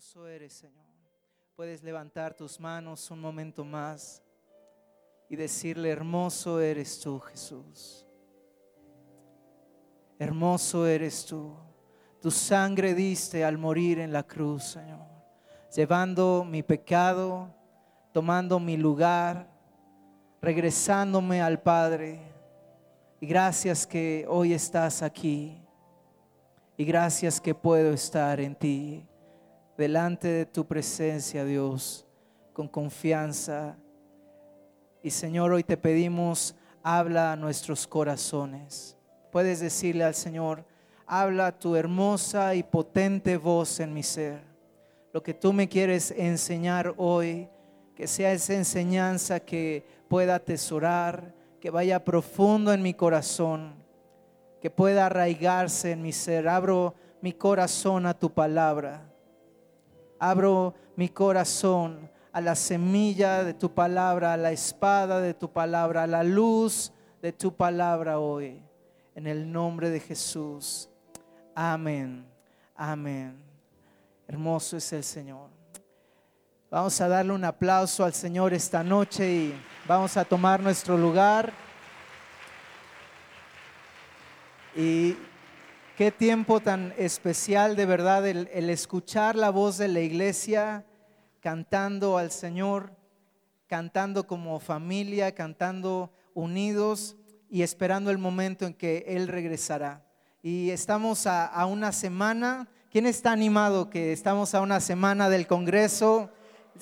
hermoso eres, Señor. Puedes levantar tus manos un momento más y decirle, hermoso eres tú, Jesús. Hermoso eres tú. Tu sangre diste al morir en la cruz, Señor, llevando mi pecado, tomando mi lugar, regresándome al Padre. Y gracias que hoy estás aquí. Y gracias que puedo estar en ti delante de tu presencia, Dios, con confianza. Y Señor, hoy te pedimos, habla a nuestros corazones. Puedes decirle al Señor, habla tu hermosa y potente voz en mi ser. Lo que tú me quieres enseñar hoy, que sea esa enseñanza que pueda atesorar, que vaya profundo en mi corazón, que pueda arraigarse en mi ser. Abro mi corazón a tu palabra abro mi corazón a la semilla de tu palabra, a la espada de tu palabra, a la luz de tu palabra hoy. En el nombre de Jesús. Amén. Amén. Hermoso es el Señor. Vamos a darle un aplauso al Señor esta noche y vamos a tomar nuestro lugar. Y Qué tiempo tan especial de verdad el, escuchar la voz de la iglesia cantando al Señor, cantando como familia, cantando unidos y esperando el momento en que Él regresará. Y estamos a, una semana. ¿Quién está animado que estamos a una semana del Congreso?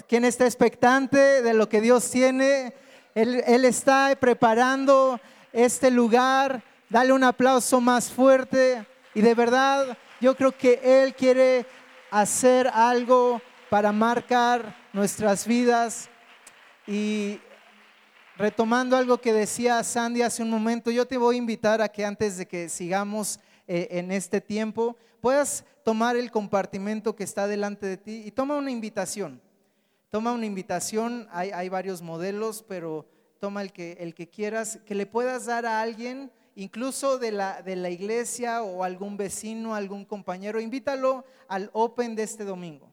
¿Quién está expectante de lo que Dios tiene? Él, él está preparando este lugar. Dale un aplauso más fuerte. Y de verdad, yo creo que Él quiere hacer algo para marcar nuestras vidas. Y retomando algo que decía Sandy hace un momento, yo te voy a invitar a que antes de que sigamos eh, en este tiempo, puedas tomar el compartimento que está delante de ti y toma una invitación. Toma una invitación, hay, hay varios modelos, pero toma el que, el que quieras, que le puedas dar a alguien incluso de la, de la iglesia o algún vecino, algún compañero, invítalo al Open de este domingo.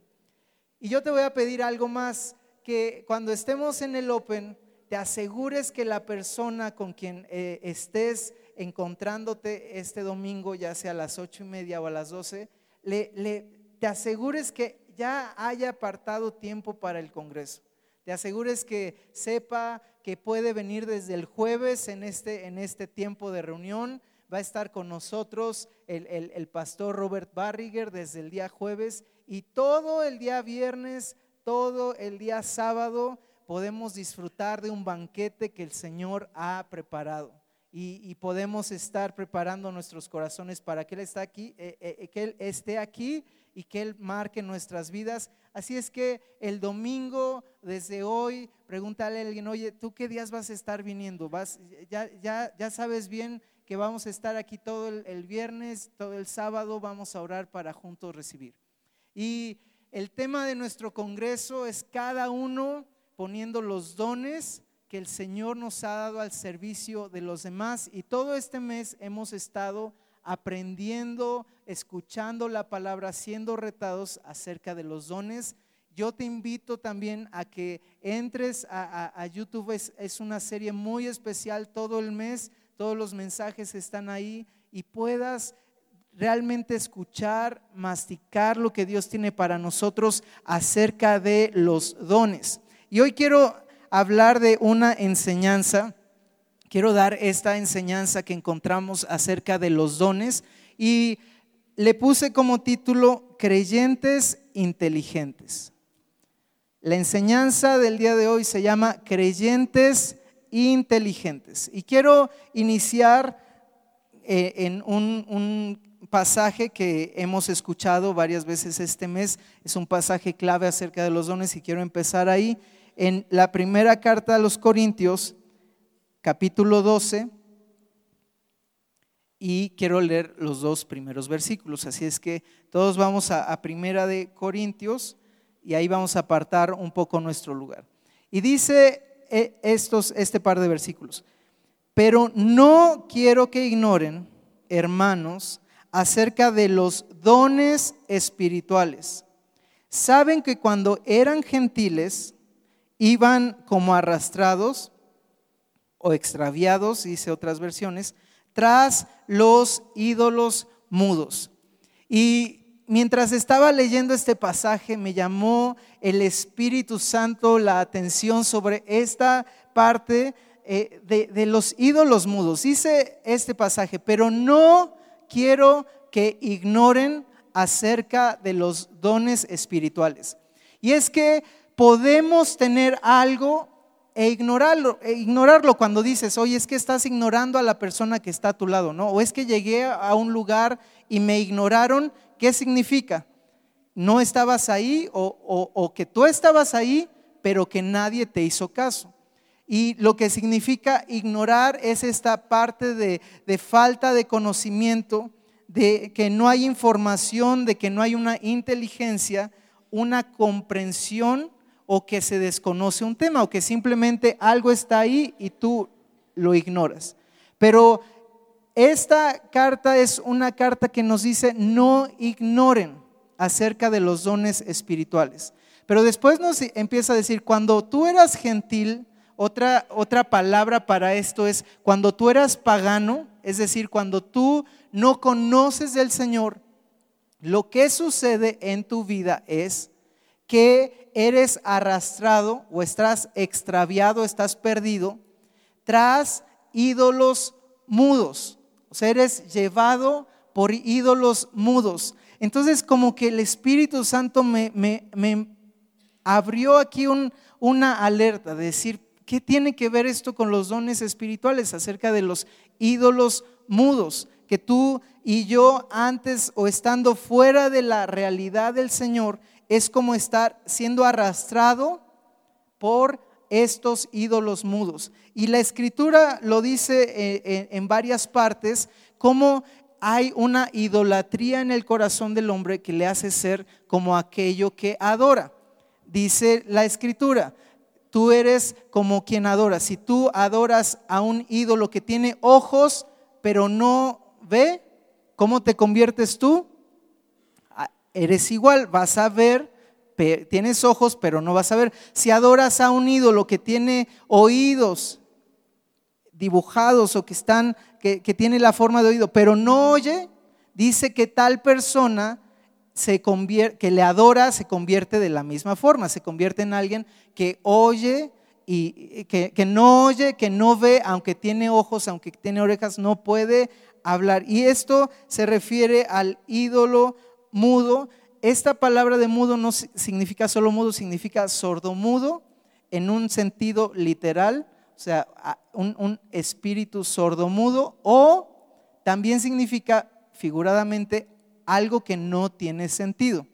Y yo te voy a pedir algo más, que cuando estemos en el Open, te asegures que la persona con quien eh, estés encontrándote este domingo, ya sea a las ocho y media o a las doce, le, te asegures que ya haya apartado tiempo para el Congreso. Te asegures que sepa que puede venir desde el jueves en este, en este tiempo de reunión. Va a estar con nosotros el, el pastor Robert Barriger desde el día jueves y todo el día viernes, todo el día sábado podemos disfrutar de un banquete que el Señor ha preparado. Y, podemos estar preparando nuestros corazones para que Él, está aquí, eh, eh, eh, que Él esté aquí y que Él marque nuestras vidas. Así es que el domingo, desde hoy, pregúntale a alguien, oye, ¿tú qué días vas a estar viniendo? ¿Vas, ya, sabes bien que vamos a estar aquí todo el, viernes, todo el sábado, vamos a orar para juntos recibir. Y el tema de nuestro congreso es cada uno poniendo los dones que el Señor nos ha dado al servicio de los demás. Y todo este mes hemos estado aprendiendo, escuchando la palabra, siendo retados acerca de los dones. Yo te invito también a que entres a, YouTube, es, una serie muy especial todo el mes, todos los mensajes están ahí y puedas realmente escuchar, masticar lo que Dios tiene para nosotros acerca de los dones. Y hoy quiero hablar de una enseñanza quiero dar esta enseñanza que encontramos acerca de los dones y le puse como título Creyentes inteligentes. La enseñanza del día de hoy se llama Creyentes inteligentes. Y quiero iniciar eh, en un, un pasaje que hemos escuchado varias veces este mes. Es un pasaje clave acerca de los dones y quiero empezar ahí. En la primera carta a los Corintios, capítulo 12 y quiero leer los dos primeros versículos. Así es que todos vamos a, Primera de Corintios y ahí vamos a apartar un poco nuestro lugar. Y dice eh, estos, este par de versículos, pero no quiero que ignoren, hermanos, acerca de los dones espirituales saben que cuando eran gentiles iban como arrastrados o extraviados, dice otras versiones, tras los ídolos mudos. Y mientras estaba leyendo este pasaje, me llamó el Espíritu Santo la atención sobre esta parte eh, de, de los ídolos mudos. Dice este pasaje, pero no quiero que ignoren acerca de los dones espirituales. Y es que podemos tener algo e ignorarlo, e ignorarlo cuando dices, oye, es que estás ignorando a la persona que está a tu lado, ¿no? O es que llegué a un lugar y me ignoraron, ¿qué significa? No estabas ahí o, que tú estabas ahí, pero que nadie te hizo caso. Y lo que significa ignorar es esta parte de, de falta de conocimiento, de que no hay información, de que no hay una inteligencia, una comprensión o que se desconoce un tema o que simplemente algo está ahí y tú lo ignoras. Pero esta carta es una carta que nos dice no ignoren acerca de los dones espirituales. Pero después nos empieza a decir, cuando tú eras gentil, otra, otra palabra para esto es cuando tú eras pagano, es decir, cuando tú no conoces del Señor, lo que sucede en tu vida es que eres arrastrado o estás extraviado, estás perdido tras ídolos mudos. O sea, eres llevado por ídolos mudos. Entonces, como que el Espíritu Santo me, me, abrió aquí una alerta de decir, ¿qué tiene que ver esto con los dones espirituales acerca de los ídolos mudos? Que tú y yo antes o estando fuera de la realidad del Señor, es como estar siendo arrastrado por estos ídolos mudos. Y la escritura lo dice eh, eh, en varias partes, como hay una idolatría en el corazón del hombre que le hace ser como aquello que adora. Dice la escritura, tú eres como quien adora. Si tú adoras a un ídolo que tiene ojos, pero no ve, ¿cómo te conviertes tú? Eres igual, vas a ver, tienes ojos, pero no vas a ver. Si adoras a un ídolo que tiene oídos dibujados o que están, que, tiene la forma de oído, pero no oye, dice que tal persona se convierte, que le adora se convierte de la misma forma, se convierte en alguien que oye y que, que, no oye, que no ve, aunque tiene ojos, aunque tiene orejas, no puede hablar. Y esto se refiere al ídolo mudo. Esta palabra de mudo no significa solo mudo, significa sordomudo en un sentido literal, o sea, un, espíritu sordomudo, o también significa figuradamente algo que no tiene sentido.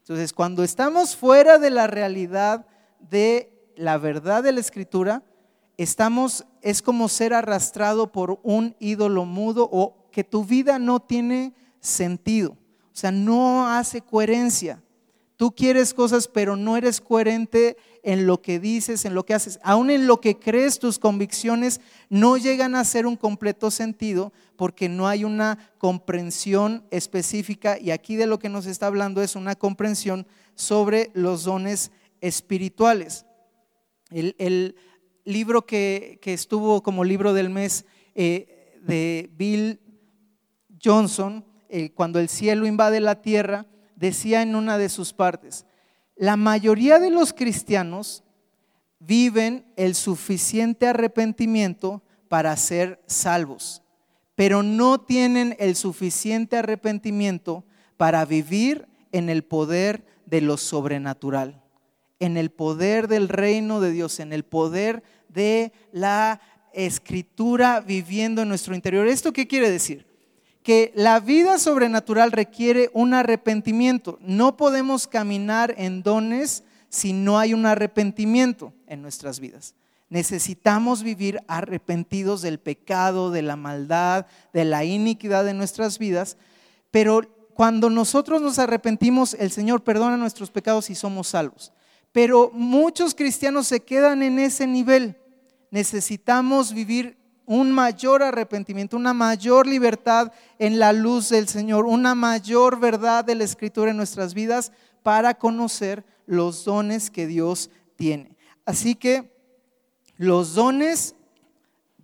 Entonces, cuando estamos fuera de la realidad de la verdad de la escritura, estamos, es como ser arrastrado por un ídolo mudo o que tu vida no tiene sentido. O sea, no hace coherencia. Tú quieres cosas, pero no eres coherente en lo que dices, en lo que haces. Aún en lo que crees, tus convicciones no llegan a ser un completo sentido porque no hay una comprensión específica. Y aquí de lo que nos está hablando es una comprensión sobre los dones espirituales. El, libro que, estuvo como libro del mes eh, de Bill Johnson, eh, cuando el cielo invade la tierra, decía en una de sus partes, la mayoría de los cristianos viven el suficiente arrepentimiento para ser salvos, pero no tienen el suficiente arrepentimiento para vivir en el poder de lo sobrenatural, en el poder del reino de Dios, en el poder de la escritura viviendo en nuestro interior. ¿Esto qué quiere decir? Que la vida sobrenatural requiere un arrepentimiento. No podemos caminar en dones si no hay un arrepentimiento en nuestras vidas. Necesitamos vivir arrepentidos del pecado, de la maldad, de la iniquidad de nuestras vidas, pero cuando nosotros nos arrepentimos, el Señor perdona nuestros pecados y somos salvos. Pero muchos cristianos se quedan en ese nivel. Necesitamos vivir un mayor arrepentimiento, una mayor libertad en la luz del Señor, una mayor verdad de la Escritura en nuestras vidas para conocer los dones que Dios tiene. Así que los dones,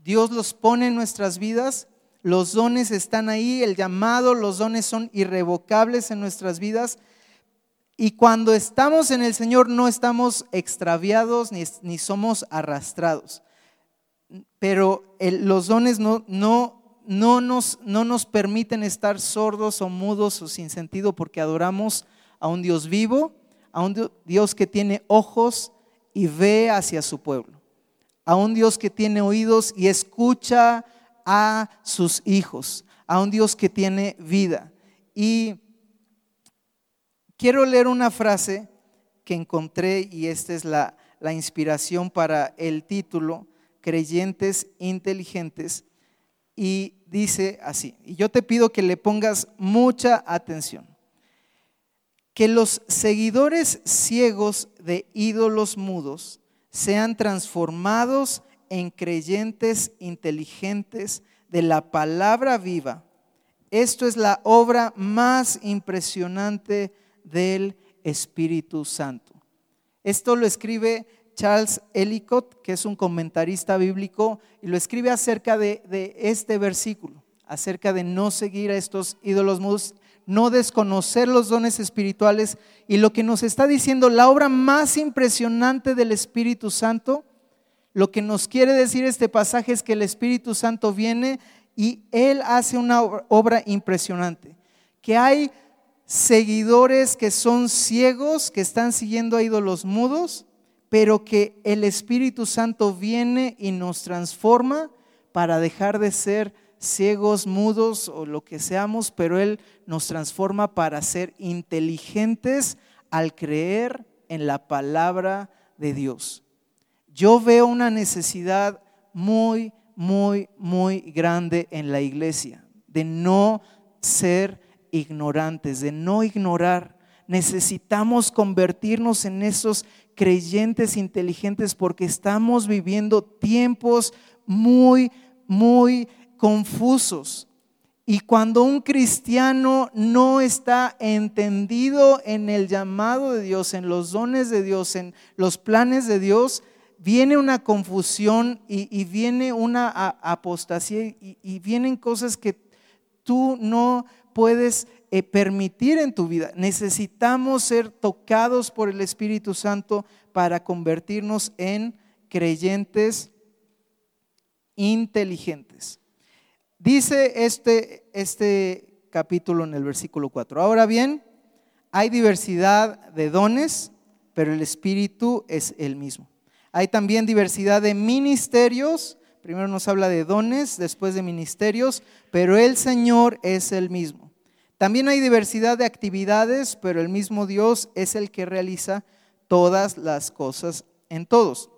Dios los pone en nuestras vidas, los dones están ahí, el llamado, los dones son irrevocables en nuestras vidas. Y cuando estamos en el Señor no estamos extraviados ni, ni somos arrastrados pero los dones no, no, no, nos, no nos permiten estar sordos o mudos o sin sentido porque adoramos a un Dios vivo, a un Dios que tiene ojos y ve hacia su pueblo, a un Dios que tiene oídos y escucha a sus hijos, a un Dios que tiene vida. Y quiero leer una frase que encontré y esta es la, la inspiración para el título creyentes inteligentes y dice así, y yo te pido que le pongas mucha atención, que los seguidores ciegos de ídolos mudos sean transformados en creyentes inteligentes de la palabra viva. Esto es la obra más impresionante del Espíritu Santo. Esto lo escribe Charles Ellicott, que es un comentarista bíblico, y lo escribe acerca de, este versículo, acerca de no seguir a estos ídolos mudos, no desconocer los dones espirituales. Y lo que nos está diciendo, la obra más impresionante del Espíritu Santo, lo que nos quiere decir este pasaje es que el Espíritu Santo viene y Él hace una obra impresionante. Que hay seguidores que son ciegos, que están siguiendo a ídolos mudos, pero que el Espíritu Santo viene y nos transforma para dejar de ser ciegos, mudos o lo que seamos, pero Él nos transforma para ser inteligentes al creer en la palabra de Dios. Yo veo una necesidad muy, muy, muy grande en la iglesia de no ser ignorantes, de no ignorar. Necesitamos convertirnos en esos creyentes inteligentes porque estamos viviendo tiempos muy, muy confusos. Y cuando un cristiano no está entendido en el llamado de Dios, en los dones de Dios, en los planes de Dios, viene una confusión y, viene una apostasía y, y vienen cosas que tú no puedes eh, permitir en tu vida. Necesitamos ser tocados por el Espíritu Santo para convertirnos en creyentes inteligentes. Dice este, este capítulo en el versículo 4. Ahora bien, hay diversidad de dones, pero el Espíritu es el mismo. Hay también diversidad de ministerios. Primero nos habla de dones, después de ministerios, pero el Señor es el mismo. También hay diversidad de actividades, pero el mismo Dios es el que realiza todas las cosas en todos.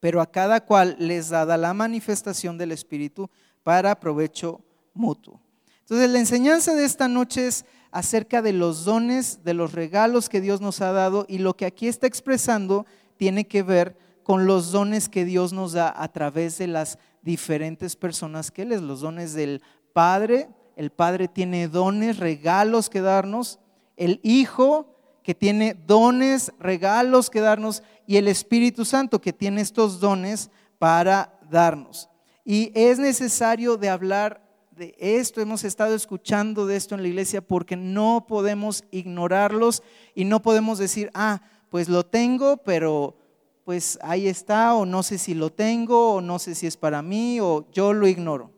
Pero a cada cual les dada la manifestación del Espíritu para provecho mutuo. Entonces la enseñanza de esta noche es acerca de los dones, de los regalos que Dios nos ha dado y lo que aquí está expresando tiene que ver con los dones que Dios nos da a través de las diferentes personas que Él es, los dones del Padre, el Padre tiene dones, regalos que darnos, el Hijo que tiene dones, regalos que darnos y el Espíritu Santo que tiene estos dones para darnos. Y es necesario de hablar de esto, hemos estado escuchando de esto en la iglesia porque no podemos ignorarlos y no podemos decir, ah, pues lo tengo, pero pues ahí está, o no sé si lo tengo, o no sé si es para mí, o yo lo ignoro.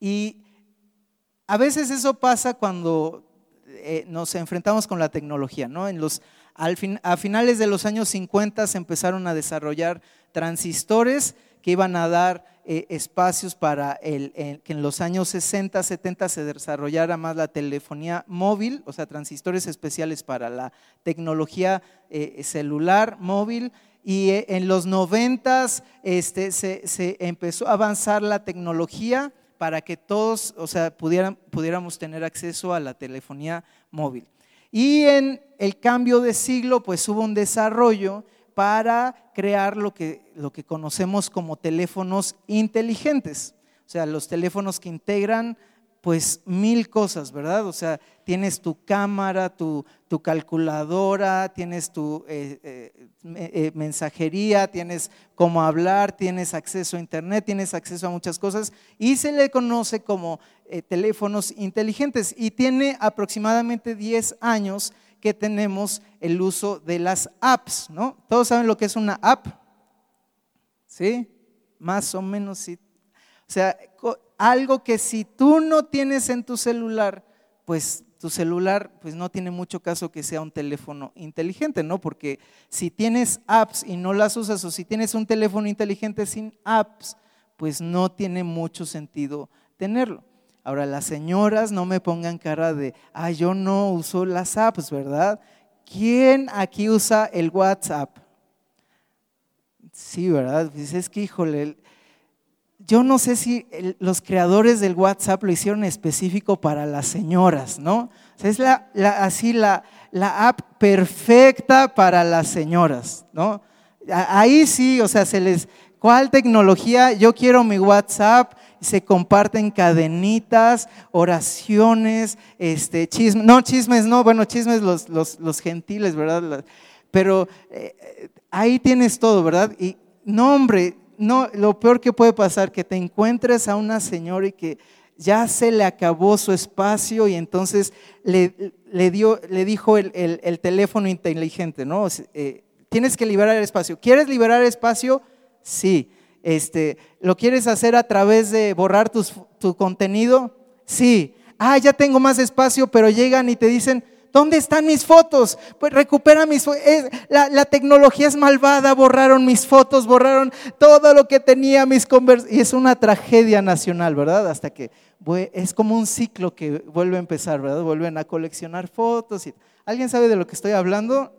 Y a veces eso pasa cuando eh, nos enfrentamos con la tecnología, ¿no? En los, a finales de los años 50 se empezaron a desarrollar transistores que iban a dar eh, espacios para que en los años 60, 70 se desarrollara más la telefonía móvil, o sea, transistores especiales para la tecnología eh, celular móvil. Y en los 90 este, se empezó a avanzar la tecnología para que todos, o sea, pudiéramos tener acceso a la telefonía móvil. Y en el cambio de siglo, pues hubo un desarrollo para crear lo que, lo que conocemos como teléfonos inteligentes. O sea, los teléfonos que integran pues mil cosas, ¿verdad? O sea, tienes tu cámara, tu, tu calculadora, tienes tu eh, eh, eh, mensajería, tienes cómo hablar, tienes acceso a internet, tienes acceso a muchas cosas y se le conoce como teléfonos inteligentes y tiene aproximadamente 10 años que tenemos el uso de las apps, ¿no? ¿Todos saben lo que es una app? ¿Sí? Más o menos, sí. O sea, algo que si tú no tienes en tu celular, pues tu celular pues no tiene mucho caso que sea un teléfono inteligente, ¿no? Porque si tienes apps y no las usas o si tienes un teléfono inteligente sin apps, pues no tiene mucho sentido tenerlo. Ahora, las señoras no me pongan cara de, ah, yo no uso las apps, ¿verdad? ¿Quién aquí usa el WhatsApp? Sí, ¿verdad? Pues es que, híjole, yo no sé si los creadores del WhatsApp lo hicieron específico para las señoras, ¿no? es la, así la, la app perfecta para las señoras, ¿no? Ahí sí, o sea, se les, ¿cuál tecnología? Yo quiero mi WhatsApp, se comparten cadenitas, oraciones, este, chismes, no chismes, no, bueno, chismes los, los, los gentiles, ¿verdad? Pero eh, ahí tienes todo, ¿verdad? Y no, hombre, no, lo peor que puede pasar, que te encuentres a una señora y que ya se le acabó su espacio y entonces le, le dio, le dijo el, el, teléfono inteligente, ¿no? Eh, tienes que liberar el espacio. ¿Quieres liberar espacio? Sí. Este, ¿Lo quieres hacer a través de borrar tu contenido? Sí. Ah, ya tengo más espacio, pero llegan y te dicen, ¿Dónde están mis fotos? Pues recupera mis fotos. La, tecnología es malvada, borraron mis fotos, borraron todo lo que tenía mis conversaciones. Y es una tragedia nacional, ¿verdad? Hasta que es como un ciclo que vuelve a empezar, ¿verdad? Vuelven a coleccionar fotos. Y... ¿Alguien sabe de lo que estoy hablando?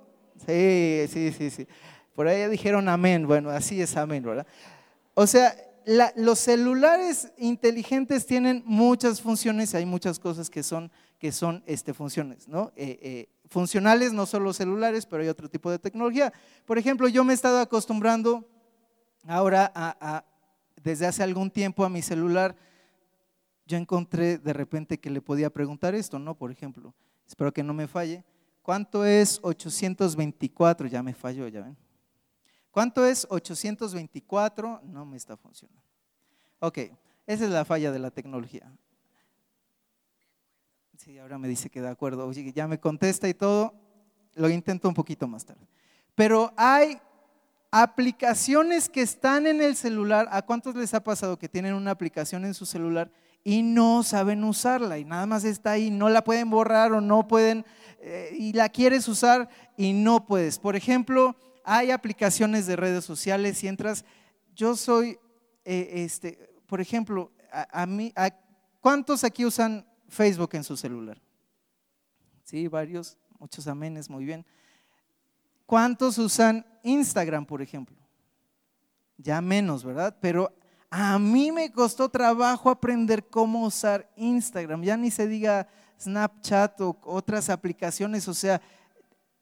Sí, sí, sí, sí. Por ahí dijeron amén. Bueno, así es amén, ¿verdad? O sea, los celulares inteligentes tienen muchas funciones, hay muchas cosas que son que son este, funciones, ¿no? Eh, eh, funcionales, no solo celulares, pero hay otro tipo de tecnología. Por ejemplo, yo me he estado acostumbrando ahora a, desde hace algún tiempo a mi celular, yo encontré de repente que le podía preguntar esto, ¿no? Por ejemplo, espero que no me falle. ¿Cuánto es 824? Ya me falló, ya ven. ¿Cuánto es 824? No me está funcionando. Ok, esa es la falla de la tecnología. Sí, ahora me dice que de acuerdo. Oye, ya me contesta y todo. Lo intento un poquito más tarde. Pero hay aplicaciones que están en el celular. ¿A cuántos les ha pasado que tienen una aplicación en su celular y no saben usarla y nada más está ahí, no la pueden borrar o no pueden, eh, y la quieres usar y no puedes? Por ejemplo, hay aplicaciones de redes sociales y entras, yo soy, eh, este, por ejemplo, a, mí, ¿cuántos aquí usan Facebook en su celular. Sí, varios, muchos amenes, muy bien. ¿Cuántos usan Instagram, por ejemplo? Ya menos, ¿verdad? Pero a mí me costó trabajo aprender cómo usar Instagram. Ya ni se diga Snapchat o otras aplicaciones. O sea,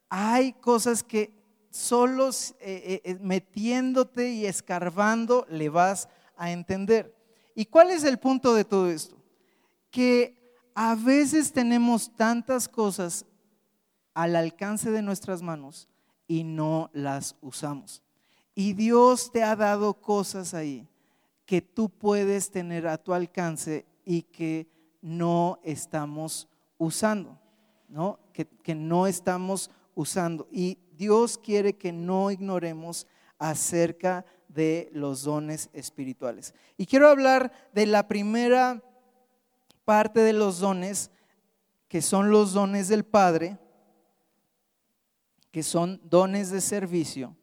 hay cosas que solo eh, eh, eh, metiéndote y escarbando le vas a entender. ¿Y cuál es el punto de todo esto? Que a veces tenemos tantas cosas al alcance de nuestras manos y no las usamos. Y Dios te ha dado cosas ahí que tú puedes tener a tu alcance y que no estamos usando, ¿no? Que, que no estamos usando. Y Dios quiere que no ignoremos acerca de los dones espirituales. Y quiero hablar de la primera parte de los dones, que son los dones del Padre, que son dones de servicio,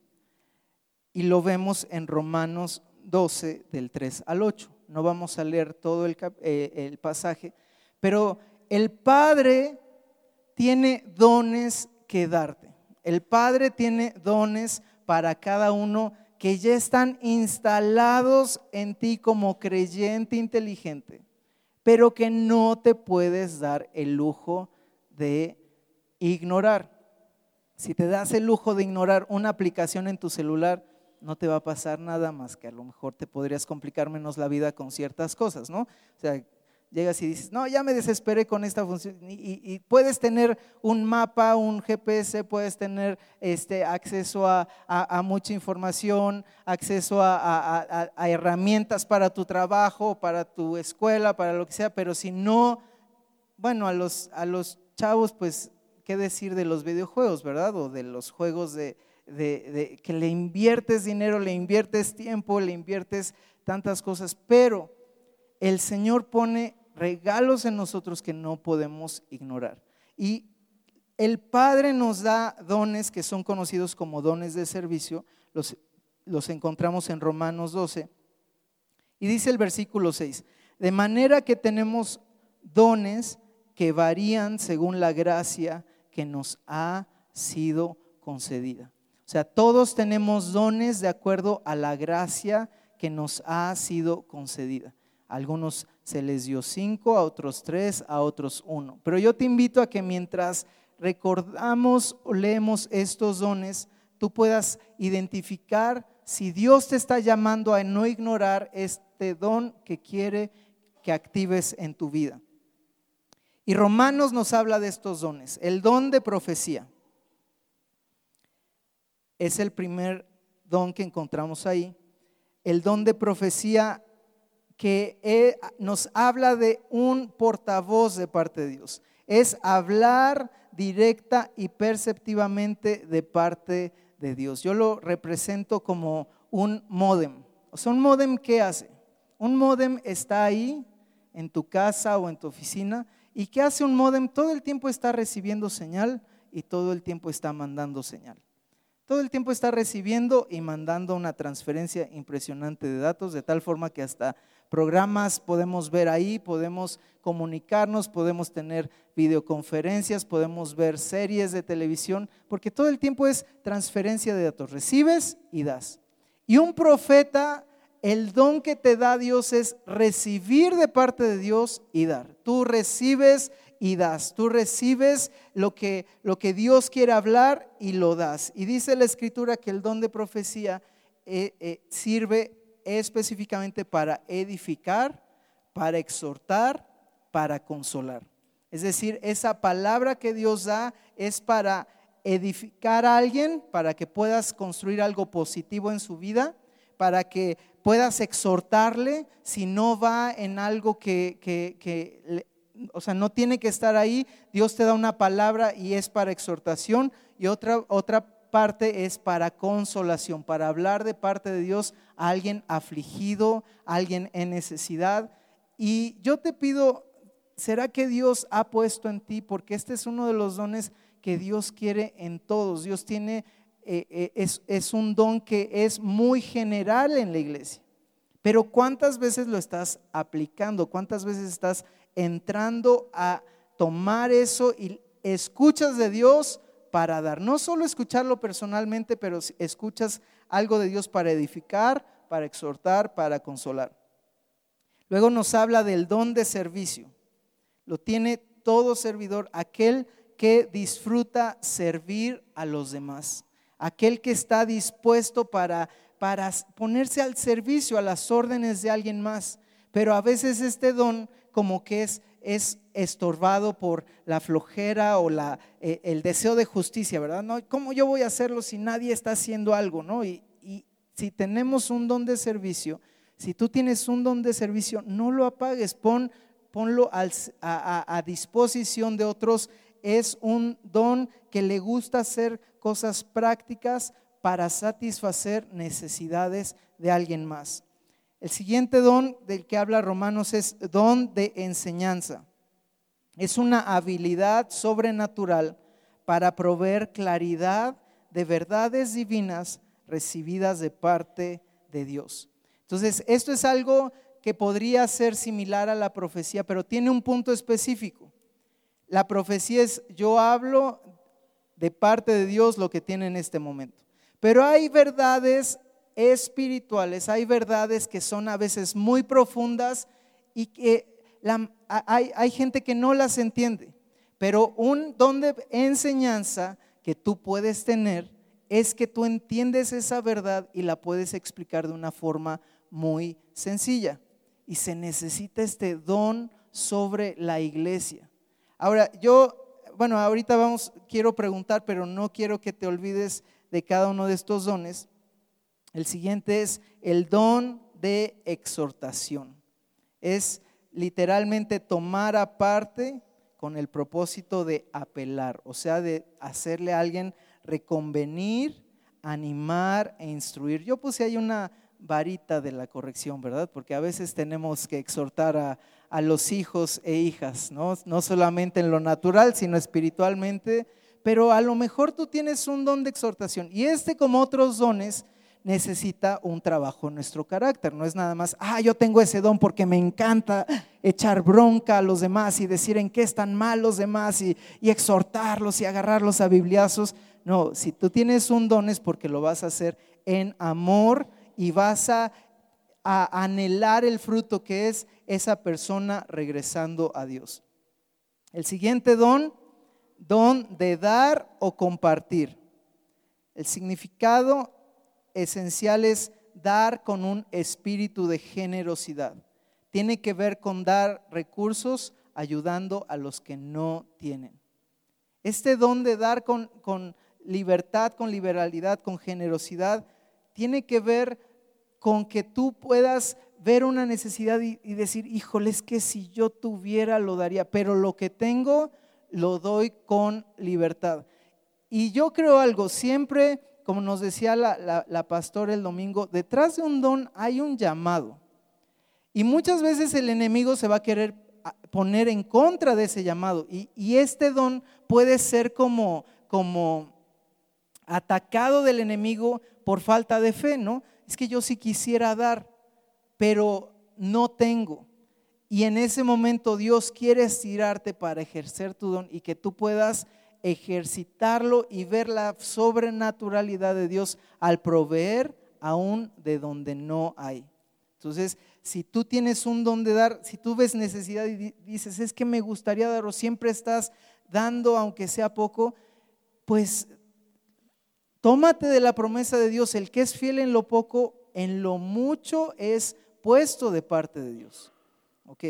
y lo vemos en Romanos 12, del 3 al 8. No vamos a leer todo el, eh, el pasaje, pero el Padre tiene dones que darte. El Padre tiene dones para cada uno que ya están instalados en ti como creyente inteligente pero que no te puedes dar el lujo de ignorar. Si te das el lujo de ignorar una aplicación en tu celular, no te va a pasar nada más que a lo mejor te podrías complicar menos la vida con ciertas cosas, ¿no? O sea, llegas y dices, no, ya me desesperé con esta función. Y, puedes tener un mapa, un GPS, puedes tener este, acceso a, mucha información, acceso a, herramientas para tu trabajo, para tu escuela, para lo que sea, pero si no, bueno, a los, a los chavos, pues, ¿qué decir de los videojuegos, verdad? O de los juegos de, de que le inviertes dinero, le inviertes tiempo, le inviertes tantas cosas, pero el Señor pone regalos en nosotros que no podemos ignorar. Y el Padre nos da dones que son conocidos como dones de servicio, los, los encontramos en Romanos 12. Y dice el versículo 6, de manera que tenemos dones que varían según la gracia que nos ha sido concedida. O sea, todos tenemos dones de acuerdo a la gracia que nos ha sido concedida. algunos se les dio cinco, a otros tres, a otros uno. Pero yo te invito a que mientras recordamos o leemos estos dones, tú puedas identificar si Dios te está llamando a no ignorar este don que quiere que actives en tu vida. Y Romanos nos habla de estos dones. El don de profecía es el primer don que encontramos ahí. El don de profecía que nos habla de un portavoz de parte de Dios. Es hablar directa y perceptivamente de parte de Dios. Yo lo represento como un modem. O sea, un modem, ¿qué hace? Un modem está ahí en tu casa o en tu oficina. ¿Y qué hace un modem? Todo el tiempo está recibiendo señal y todo el tiempo está mandando señal. Todo el tiempo está recibiendo y mandando una transferencia impresionante de datos, de tal forma que hasta programas podemos ver ahí, podemos comunicarnos, podemos tener videoconferencias, podemos ver series de televisión, porque todo el tiempo es transferencia de datos, recibes y das. Y un profeta, el don que te da Dios es recibir de parte de Dios y dar. Tú recibes y das. Tú recibes lo que, lo que Dios quiere hablar y lo das. Y dice la escritura que el don de profecía eh, eh, sirve específicamente para edificar, para exhortar, para consolar. Es decir, esa palabra que Dios da es para edificar a alguien, para que puedas construir algo positivo en su vida, para que puedas exhortarle si no va en algo que, que o sea, no tiene que estar ahí. Dios te da una palabra y es para exhortación y otra, otra parte es para consolación, para hablar de parte de Dios a alguien afligido, a alguien en necesidad. Y yo te pido, ¿será que Dios ha puesto en ti? Porque este es uno de los dones que Dios quiere en todos. Dios tiene, eh, eh, es, es un don que es muy general en la iglesia. Pero ¿cuántas veces lo estás aplicando? ¿Cuántas veces estás entrando a tomar eso y escuchas de Dios para dar. No solo escucharlo personalmente, pero escuchas algo de Dios para edificar, para exhortar, para consolar. Luego nos habla del don de servicio. Lo tiene todo servidor, aquel que disfruta servir a los demás, aquel que está dispuesto para, para ponerse al servicio, a las órdenes de alguien más. Pero a veces este don como que es, es estorbado por la flojera o la, eh, el deseo de justicia, ¿verdad? ¿No? ¿Cómo yo voy a hacerlo si nadie está haciendo algo? ¿no? Y, y si tenemos un don de servicio, si tú tienes un don de servicio, no lo apagues, pon, ponlo a, a, disposición de otros. Es un don que le gusta hacer cosas prácticas para satisfacer necesidades de alguien más. El siguiente don del que habla Romanos es don de enseñanza. Es una habilidad sobrenatural para proveer claridad de verdades divinas recibidas de parte de Dios. Entonces, esto es algo que podría ser similar a la profecía, pero tiene un punto específico. La profecía es yo hablo de parte de Dios lo que tiene en este momento. Pero hay verdades espirituales, hay verdades que son a veces muy profundas y que hay, hay gente que no las entiende. Pero un don de enseñanza que tú puedes tener es que tú entiendes esa verdad y la puedes explicar de una forma muy sencilla. Y se necesita este don sobre la iglesia. Ahora, yo, bueno, ahorita vamos, quiero preguntar, pero no quiero que te olvides de cada uno de estos dones. El siguiente es el don de exhortación. Es literalmente tomar aparte con el propósito de apelar, o sea, de hacerle a alguien reconvenir, animar e instruir. Yo puse ahí una varita de la corrección, ¿verdad? Porque a veces tenemos que exhortar a, a los hijos e hijas, ¿no? No solamente en lo natural, sino espiritualmente, pero a lo mejor tú tienes un don de exhortación y este como otros dones necesita un trabajo en nuestro carácter. No es nada más, ah, yo tengo ese don porque me encanta echar bronca a los demás y decir en qué están mal los demás y, exhortarlos y agarrarlos a bibliazos. No, si tú tienes un don es porque lo vas a hacer en amor y vas a, anhelar el fruto que es esa persona regresando a Dios. El siguiente don, don de dar o compartir. El significado esencial es dar con un espíritu de generosidad. Tiene que ver con dar recursos ayudando a los que no tienen. Este don de dar con, con libertad, con liberalidad, con generosidad, tiene que ver con que tú puedas ver una necesidad y, decir, híjole, es que si yo tuviera lo daría, pero lo que tengo lo doy con libertad. Y yo creo algo, siempre, como nos decía la, la pastora el domingo, detrás de un don hay un llamado. Y muchas veces el enemigo se va a querer poner en contra de ese llamado. Y, y este don puede ser como, como atacado del enemigo por falta de fe, ¿no? Es que yo sí quisiera dar, pero no tengo. Y en ese momento Dios quiere estirarte para ejercer tu don y que tú puedas ejercitarlo y ver la sobrenaturalidad de Dios al proveer aún de donde no hay. Entonces, si tú tienes un don de dar, si tú ves necesidad y dices, es que me gustaría dar o siempre estás dando aunque sea poco, pues Tómate de la promesa de Dios, el que es fiel en lo poco, en lo mucho es puesto de parte de Dios. Ok,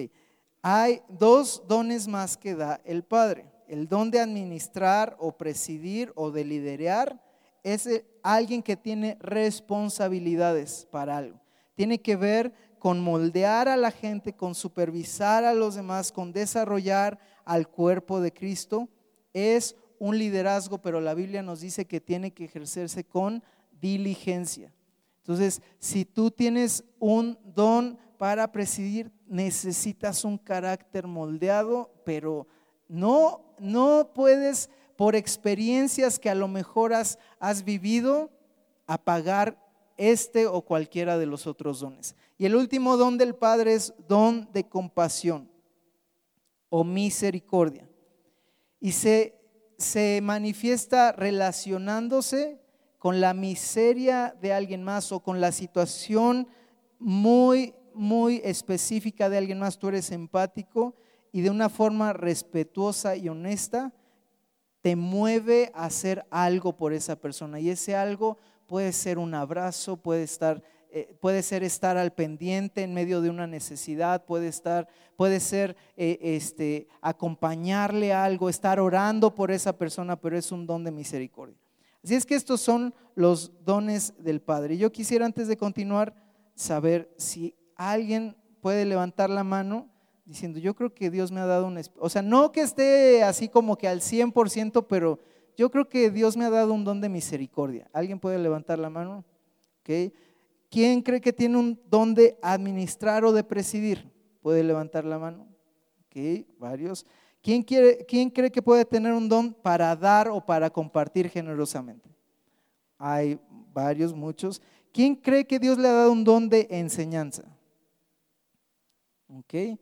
hay dos dones más que da el Padre. El don de administrar o presidir o de liderar es alguien que tiene responsabilidades para algo. Tiene que ver con moldear a la gente, con supervisar a los demás, con desarrollar al cuerpo de Cristo. Es un liderazgo, pero la Biblia nos dice que tiene que ejercerse con diligencia. Entonces, si tú tienes un don para presidir, necesitas un carácter moldeado, pero no, no puedes, por experiencias que a lo mejor has, has vivido, apagar este o cualquiera de los otros dones. Y el último don del Padre es don de compasión o misericordia. Y se se manifiesta relacionándose con la miseria de alguien más o con la situación muy, muy específica de alguien más. Tú eres empático y de una forma respetuosa y honesta te mueve a hacer algo por esa persona. Y ese algo puede ser un abrazo, puede estar eh, puede ser estar al pendiente en medio de una necesidad, puede, estar, puede ser eh, este, acompañarle a algo, estar orando por esa persona, pero es un don de misericordia. Así es que estos son los dones del Padre. Yo quisiera antes de continuar saber si alguien puede levantar la mano diciendo, yo creo que Dios me ha dado un... O sea, no que esté así como que al 100%, pero yo creo que Dios me ha dado un don de misericordia. ¿Alguien puede levantar la mano? Okay. ¿Quién cree que tiene un don de administrar o de presidir? ¿Puede levantar la mano? Ok, varios. ¿Quién, quiere, ¿Quién cree que puede tener un don para dar o para compartir generosamente? Hay varios, muchos. ¿Quién cree que Dios le ha dado un don de enseñanza? Ok.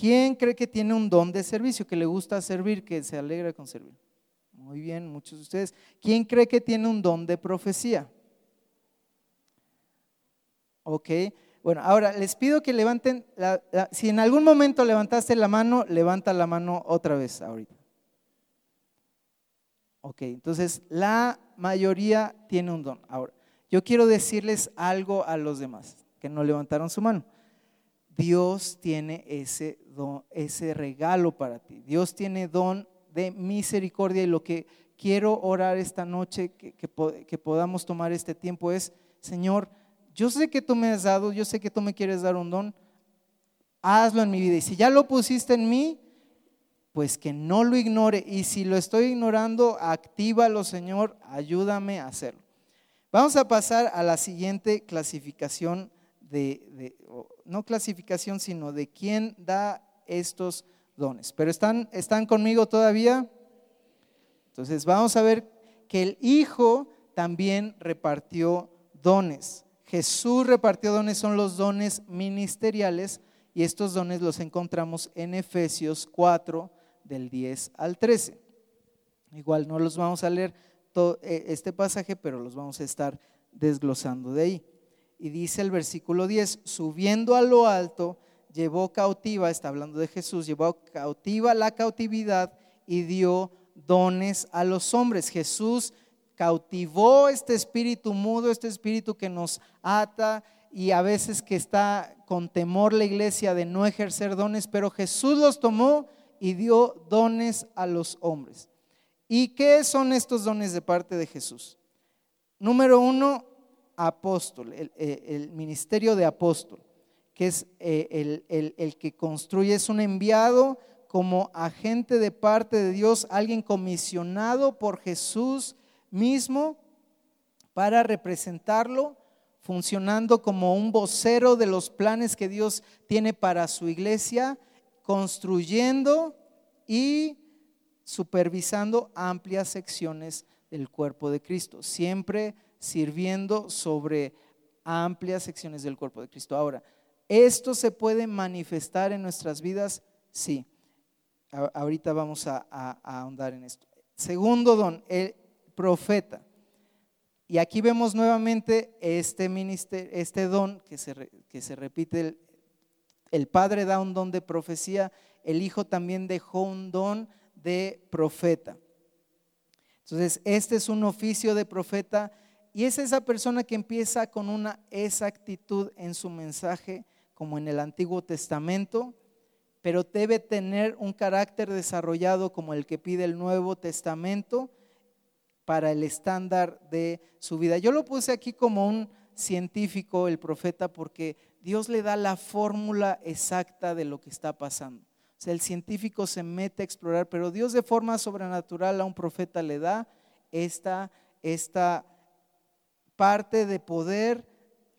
¿Quién cree que tiene un don de servicio, que le gusta servir, que se alegra con servir? Muy bien, muchos de ustedes. ¿Quién cree que tiene un don de profecía? Ok. Bueno, ahora les pido que levanten, si en algún momento levantaste la mano, levanta la mano otra vez ahorita. Ok, entonces la mayoría tiene un don. Ahora, yo quiero decirles algo a los demás que no levantaron su mano. Dios tiene ese, don, ese regalo para ti. Dios tiene don de misericordia y lo que quiero orar esta noche, que, que, podamos tomar este tiempo es, Señor, yo sé que tú me has dado, yo sé que tú me quieres dar un don, hazlo en mi vida. Y si ya lo pusiste en mí, pues que no lo ignore. Y si lo estoy ignorando, actívalo, Señor, ayúdame a hacerlo. Vamos a pasar a la siguiente clasificación de, no clasificación, sino de quién da estos dones. Pero están, están conmigo todavía. Entonces vamos a ver que el Hijo también repartió dones. Jesús repartió dones, son los dones ministeriales y estos dones los encontramos en Efesios 4 del 10 al 13. Igual no los vamos a leer todo e, este pasaje, pero los vamos a estar desglosando de ahí. Y dice el versículo 10, subiendo a lo alto, llevó cautiva, está hablando de Jesús, llevó cautiva la cautividad y dio dones a los hombres. Jesús cautivó este espíritu mudo, este espíritu que nos ata y a veces que está con temor la iglesia de no ejercer dones, pero Jesús los tomó y dio dones a los hombres. ¿Y qué son estos dones de parte de Jesús? Número uno, apóstol, el, ministerio de apóstol, que es eh, el, el que construye, es un enviado como agente de parte de Dios, alguien comisionado por Jesús mismo para representarlo, funcionando como un vocero de los planes que Dios tiene para su iglesia, construyendo y supervisando amplias secciones del cuerpo de Cristo, siempre sirviendo sobre amplias secciones del cuerpo de Cristo. Ahora, ¿esto se puede manifestar en nuestras vidas? Sí. ahorita vamos a, ahondar en esto. Segundo don, el profeta. Y aquí vemos nuevamente este, este don que se, que se repite. El, el Padre da un don de profecía, el Hijo también dejó un don de profeta. Entonces, este es un oficio de profeta y es esa persona que empieza con una exactitud en su mensaje, como en el Antiguo Testamento, pero debe tener un carácter desarrollado como el que pide el Nuevo Testamento para el estándar de su vida. Yo lo puse aquí como un científico, el profeta, porque Dios le da la fórmula exacta de lo que está pasando. O sea, el científico se mete a explorar, pero Dios de forma sobrenatural a un profeta le da esta, esta parte de poder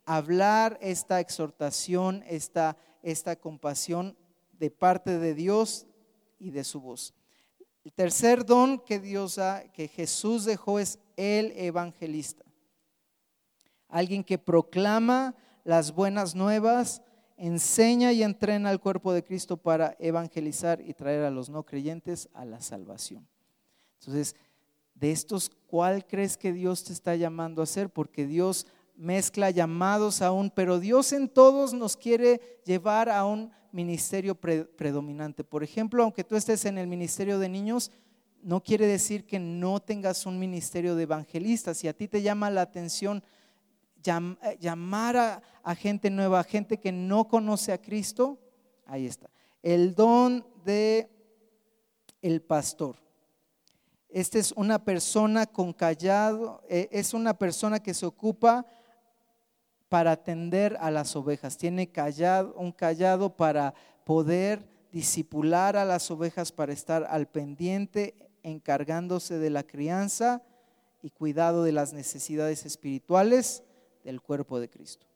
hablar esta exhortación, esta, esta compasión de parte de Dios y de su voz. El tercer don que Dios da, que Jesús dejó es el evangelista. Alguien que proclama las buenas nuevas, enseña y entrena al cuerpo de Cristo para evangelizar y traer a los no creyentes a la salvación. Entonces, de estos, ¿cuál crees que Dios te está llamando a hacer? Porque Dios mezcla llamados aún, pero Dios en todos nos quiere llevar a un ministerio predominante. Por ejemplo, aunque tú estés en el ministerio de niños, no quiere decir que no tengas un ministerio de evangelistas. Si a ti te llama la atención eh, llamar a, gente nueva, a gente que no conoce a Cristo, ahí está. El don de el pastor. Esta es una persona con callado, eh, es una persona que se ocupa para atender a las ovejas. Tiene callado, un callado para poder disipular a las ovejas, para estar al pendiente, encargándose de la crianza y cuidado de las necesidades espirituales del cuerpo de Cristo.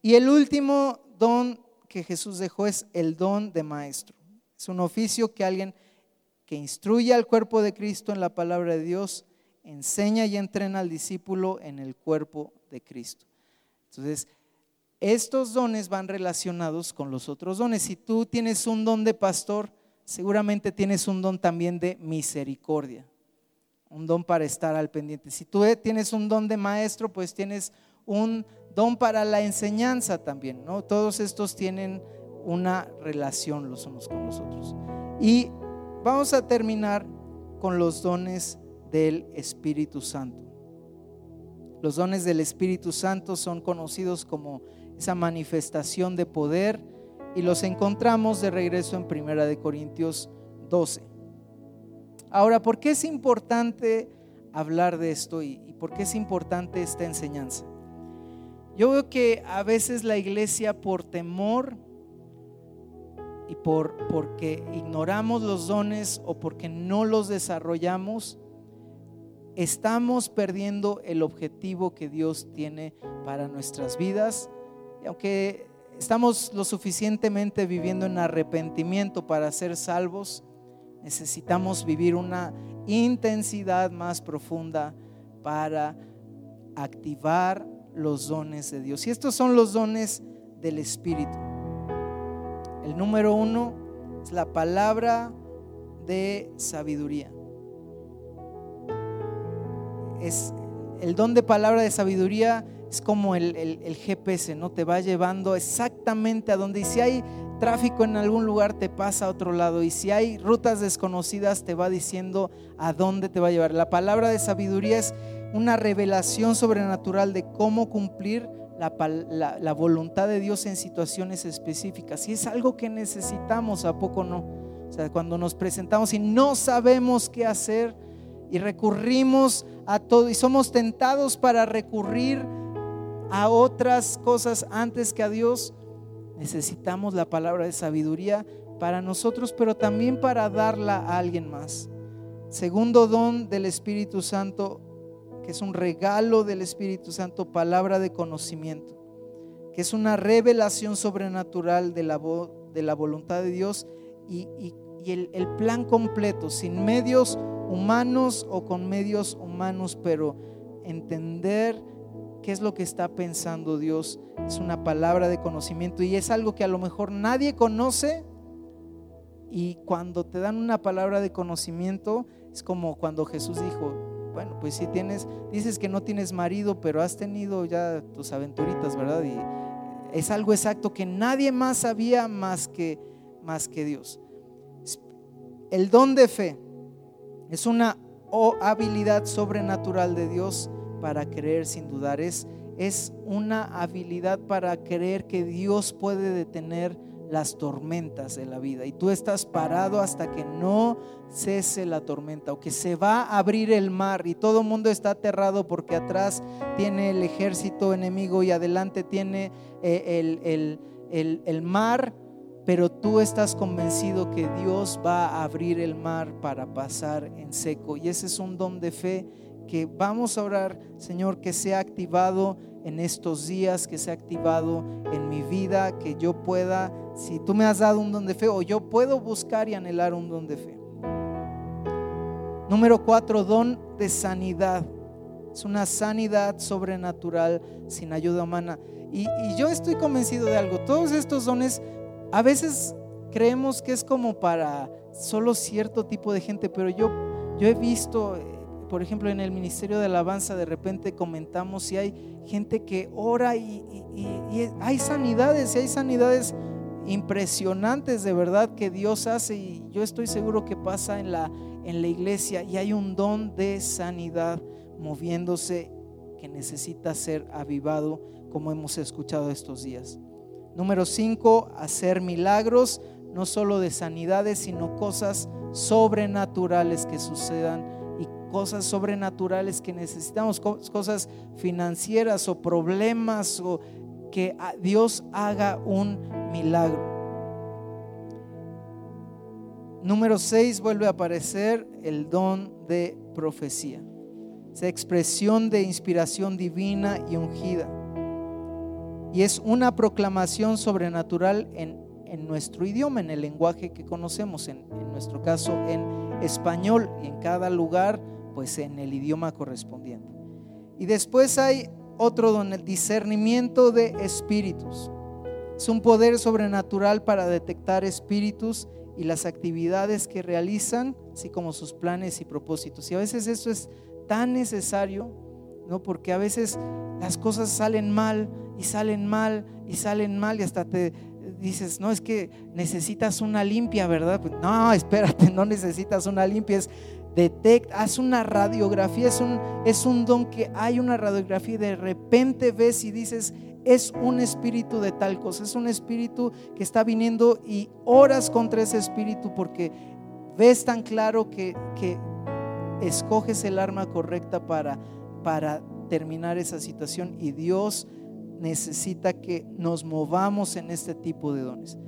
Y el último don que Jesús dejó es el don de maestro. Es un oficio que alguien que instruye al cuerpo de Cristo en la palabra de Dios, enseña y entrena al discípulo en el cuerpo de Cristo. Entonces, estos dones van relacionados con los otros dones. Si tú tienes un don de pastor, seguramente tienes un don también de misericordia, un don para estar al pendiente. Si tú tienes un don de maestro, pues tienes un don para la enseñanza también, ¿no? Todos estos tienen una relación los unos con los otros. Y Vamos a terminar con los dones del Espíritu Santo. Los dones del Espíritu Santo son conocidos como esa manifestación de poder y los encontramos de regreso en Primera de Corintios 12. Ahora, ¿por qué es importante hablar de esto y, y por qué es importante esta enseñanza? Yo veo que a veces la iglesia por temor y por porque ignoramos los dones o porque no los desarrollamos, estamos perdiendo el objetivo que Dios tiene para nuestras vidas. Y aunque estamos lo suficientemente viviendo en arrepentimiento para ser salvos, necesitamos vivir una intensidad más profunda para activar los dones de Dios. Y estos son los dones del Espíritu. El número uno es la palabra de sabiduría. Es el don de palabra de sabiduría es como el, GPS, ¿no? Te va llevando exactamente a donde. Y si hay tráfico en algún lugar, te pasa a otro lado. Y si hay rutas desconocidas, te va diciendo a dónde te va a llevar. La palabra de sabiduría es una revelación sobrenatural de cómo cumplir la, voluntad de Dios en situaciones específicas. Y es algo que necesitamos, ¿a poco no? O sea, cuando nos presentamos y no sabemos qué hacer y recurrimos a todo y somos tentados para recurrir a otras cosas antes que a Dios, necesitamos la palabra de sabiduría para nosotros, pero también para darla a alguien más. Segundo don del Espíritu Santo que es un regalo del Espíritu Santo, palabra de conocimiento, que es una revelación sobrenatural de la, de la voluntad de Dios y, el, el plan completo, sin medios humanos o con medios humanos, pero entender qué es lo que está pensando Dios. Es una palabra de conocimiento y es algo que a lo mejor nadie conoce. Y cuando te dan una palabra de conocimiento, es como cuando Jesús dijo, bueno, pues si tienes, dices que no tienes marido, pero has tenido ya tus aventuritas, ¿verdad? Y es algo exacto que nadie más sabía más que, más que Dios. El don de fe es una habilidad sobrenatural de Dios para creer sin dudar. Es, es una habilidad para creer que Dios puede detener las tormentas de la vida. Y tú estás parado hasta que no cese la tormenta o que se va a abrir el mar y todo el mundo está aterrado porque atrás tiene el ejército enemigo y adelante tiene eh, el, el, el mar, pero tú estás convencido que Dios va a abrir el mar para pasar en seco. Y ese es un don de fe que vamos a orar, Señor, que sea activado en estos días, que sea activado en mi vida, que yo pueda, si tú me has dado un don de fe, o yo puedo buscar y anhelar un don de fe. Número cuatro, don de sanidad. Es una sanidad sobrenatural sin ayuda humana. Y, yo estoy convencido de algo. Todos estos dones a veces creemos que es como para solo cierto tipo de gente, pero yo, yo he visto, por ejemplo, en el Ministerio de Alabanza, de repente comentamos si hay gente que ora y, y hay sanidades, y hay sanidades impresionantes de verdad que Dios hace y yo estoy seguro que pasa en la en la iglesia y hay un don de sanidad moviéndose que necesita ser avivado como hemos escuchado estos días. Número cinco, hacer milagros, no solo de sanidades, sino cosas sobrenaturales que sucedan y cosas sobrenaturales que necesitamos, cosas financieras o problemas o que Dios haga un milagro. Número 6 vuelve a aparecer el don de profecía. Esa expresión de inspiración divina y ungida. Y es una proclamación sobrenatural en, en nuestro idioma, en el lenguaje que conocemos, en, en nuestro caso en español y en cada lugar, pues en el idioma correspondiente. Y después hay otro don, el discernimiento de espíritus. Es un poder sobrenatural para detectar espíritus y las actividades que realizan, así como sus planes y propósitos. Y a veces eso es tan necesario, ¿no? Porque a veces las cosas salen mal y salen mal y salen mal y hasta te dices, no, es que necesitas una limpia, ¿verdad? Pues, no, espérate, no necesitas una limpia, es detecta, haz una radiografía, es un, es un don que hay una radiografía y de repente ves y dices, es un espíritu de tal cosa, es un espíritu que está viniendo y oras contra ese espíritu porque ves tan claro que, que escoges el arma correcta para, para terminar esa situación y Dios necesita que nos movamos en este tipo de dones.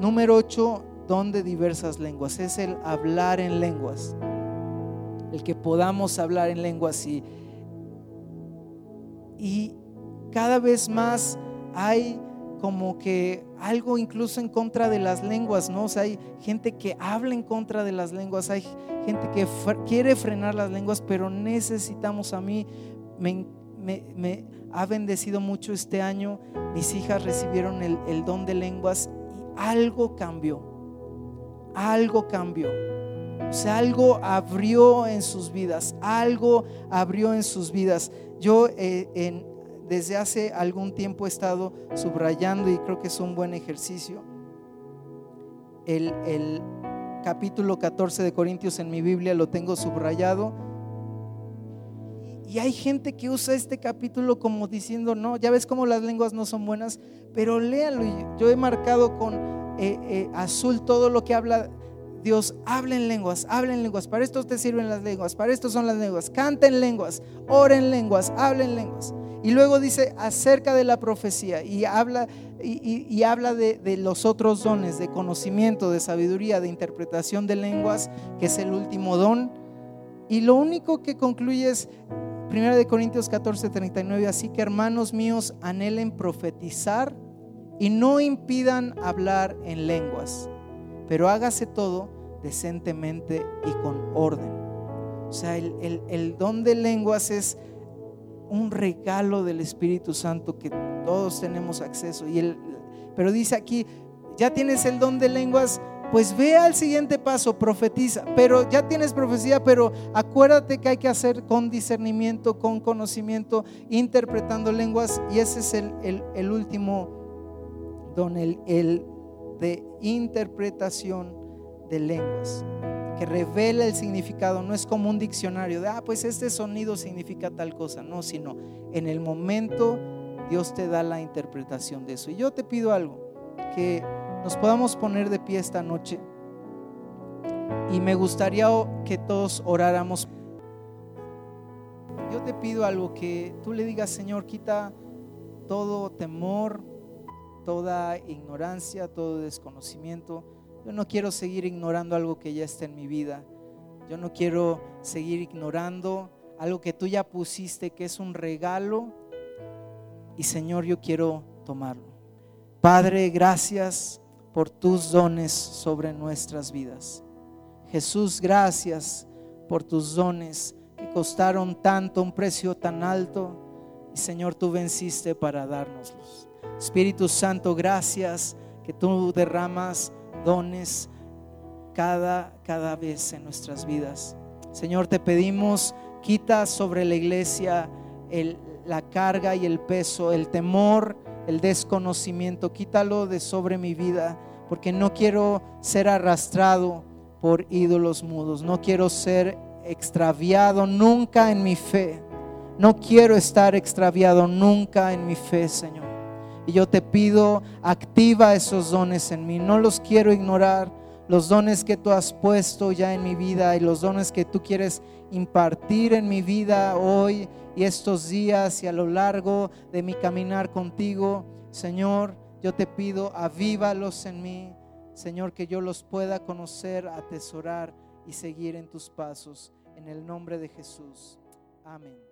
Número 8, don de diversas lenguas, es el hablar en lenguas. El que podamos hablar en lenguas y, y cada vez más hay como que algo incluso en contra de las lenguas, ¿no? O sea, hay gente que habla en contra de las lenguas, hay gente que quiere frenar las lenguas, pero necesitamos a mí, me, ha bendecido mucho este año, mis hijas recibieron el, el don de lenguas y algo cambió, algo cambió. O sea, algo abrió en sus vidas, algo abrió en sus vidas. Yo eh, en, desde hace algún tiempo he estado subrayando y creo que es un buen ejercicio. El, capítulo 14 de Corintios en mi Biblia lo tengo subrayado. Y hay gente que usa este capítulo como diciendo, no, ya ves cómo las lenguas no son buenas, pero léalo. Yo he marcado con eh, eh, azul todo lo que habla Dios, hablen lenguas, hablen lenguas. Para esto te sirven las lenguas, para esto son las lenguas. Canten lenguas, oren lenguas, hablen lenguas. Y luego dice acerca de la profecía y habla, y, habla de, los otros dones, de conocimiento, de sabiduría, de interpretación de lenguas, que es el último don. Y lo único que concluye es 1 de Corintios 14, 39, así que hermanos míos, anhelen profetizar y no impidan hablar en lenguas, pero hágase todo decentemente y con orden. O sea, el don de lenguas es un regalo del Espíritu Santo que todos tenemos acceso. Y él, pero dice aquí, ya tienes el don de lenguas, pues ve al siguiente paso, profetiza. Pero ya tienes profecía, pero acuérdate que hay que hacer con discernimiento, con conocimiento, interpretando lenguas. Y ese es el, el, último don, el, el de interpretación de lenguas que revela el significado, no es como un diccionario de, ah, pues este sonido significa tal cosa, no, sino en el momento Dios te da la interpretación de eso. Y yo te pido algo, que nos podamos poner de pie esta noche y me gustaría que todos oráramos. Yo te pido algo, que tú le digas, Señor, quita todo temor, toda ignorancia, todo desconocimiento yo no quiero seguir ignorando algo que ya está en mi vida. Yo no quiero seguir ignorando algo que tú ya pusiste, que es un regalo. Y Señor, yo quiero tomarlo. Padre, gracias por tus dones sobre nuestras vidas. Jesús, gracias por tus dones que costaron tanto, un precio tan alto. Y Señor, tú venciste para dárnoslos. Espíritu Santo, gracias que tú derramas dones cada, cada vez en nuestras vidas. Señor, te pedimos, quita sobre la iglesia la carga y el peso, el temor, el desconocimiento, quítalo de sobre mi vida, porque no quiero ser arrastrado por ídolos mudos, no quiero ser extraviado nunca en mi fe, no quiero estar extraviado nunca en mi fe, Señor. Y yo te pido, activa esos dones en mí. No los quiero ignorar. Los dones que tú has puesto ya en mi vida y los dones que tú quieres impartir en mi vida hoy y estos días y a lo largo de mi caminar contigo. Señor, yo te pido, avívalos en mí. Señor, que yo los pueda conocer, atesorar y seguir en tus pasos. En el nombre de Jesús. Amén.